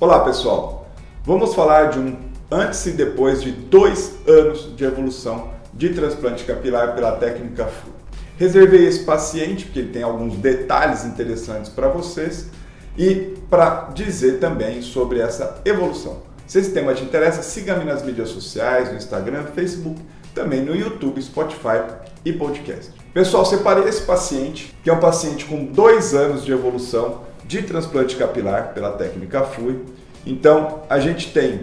Olá pessoal, vamos falar de um antes e depois de dois anos de evolução de transplante capilar pela técnica FU. Reservei esse paciente porque ele tem alguns detalhes interessantes para vocês e para dizer também sobre essa evolução. Se esse tema te interessa, siga-me nas mídias sociais, no Instagram, Facebook, também no YouTube, Spotify e podcast. Pessoal, separei esse paciente, que é um paciente com dois anos de evolução de transplante capilar pela técnica FUI. Então, a gente tem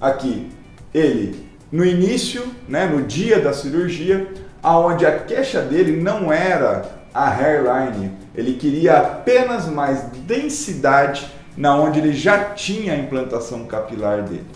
aqui ele no início, né, no dia da cirurgia, aonde a queixa dele não era a hairline, ele queria apenas mais densidade na onde ele já tinha a implantação capilar dele.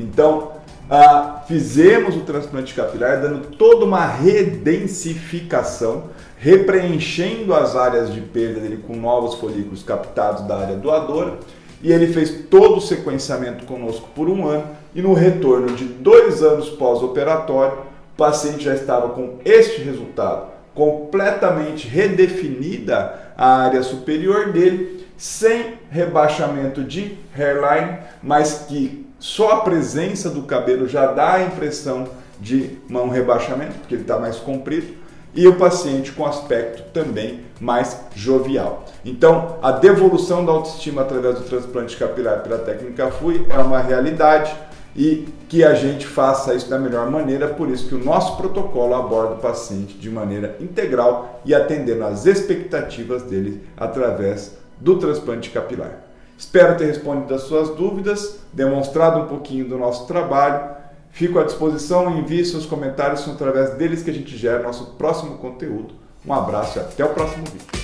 Então, ah, fizemos o transplante capilar dando toda uma redensificação, repreenchendo as áreas de perda dele com novos folículos captados da área doadora. E ele fez todo o sequenciamento conosco por um ano. E no retorno de dois anos pós-operatório, o paciente já estava com este resultado: completamente redefinida a área superior dele, sem rebaixamento de hairline, mas que só a presença do cabelo já dá a impressão de um rebaixamento, porque ele está mais comprido, e o paciente com aspecto também mais jovial. Então, a devolução da autoestima através do transplante capilar pela técnica FUI é uma realidade e que a gente faça isso da melhor maneira, por isso que o nosso protocolo aborda o paciente de maneira integral e atendendo às expectativas dele através do transplante capilar. Espero ter respondido as suas dúvidas, demonstrado um pouquinho do nosso trabalho. Fico à disposição, envie seus comentários, são através deles que a gente gera nosso próximo conteúdo. Um abraço e até o próximo vídeo.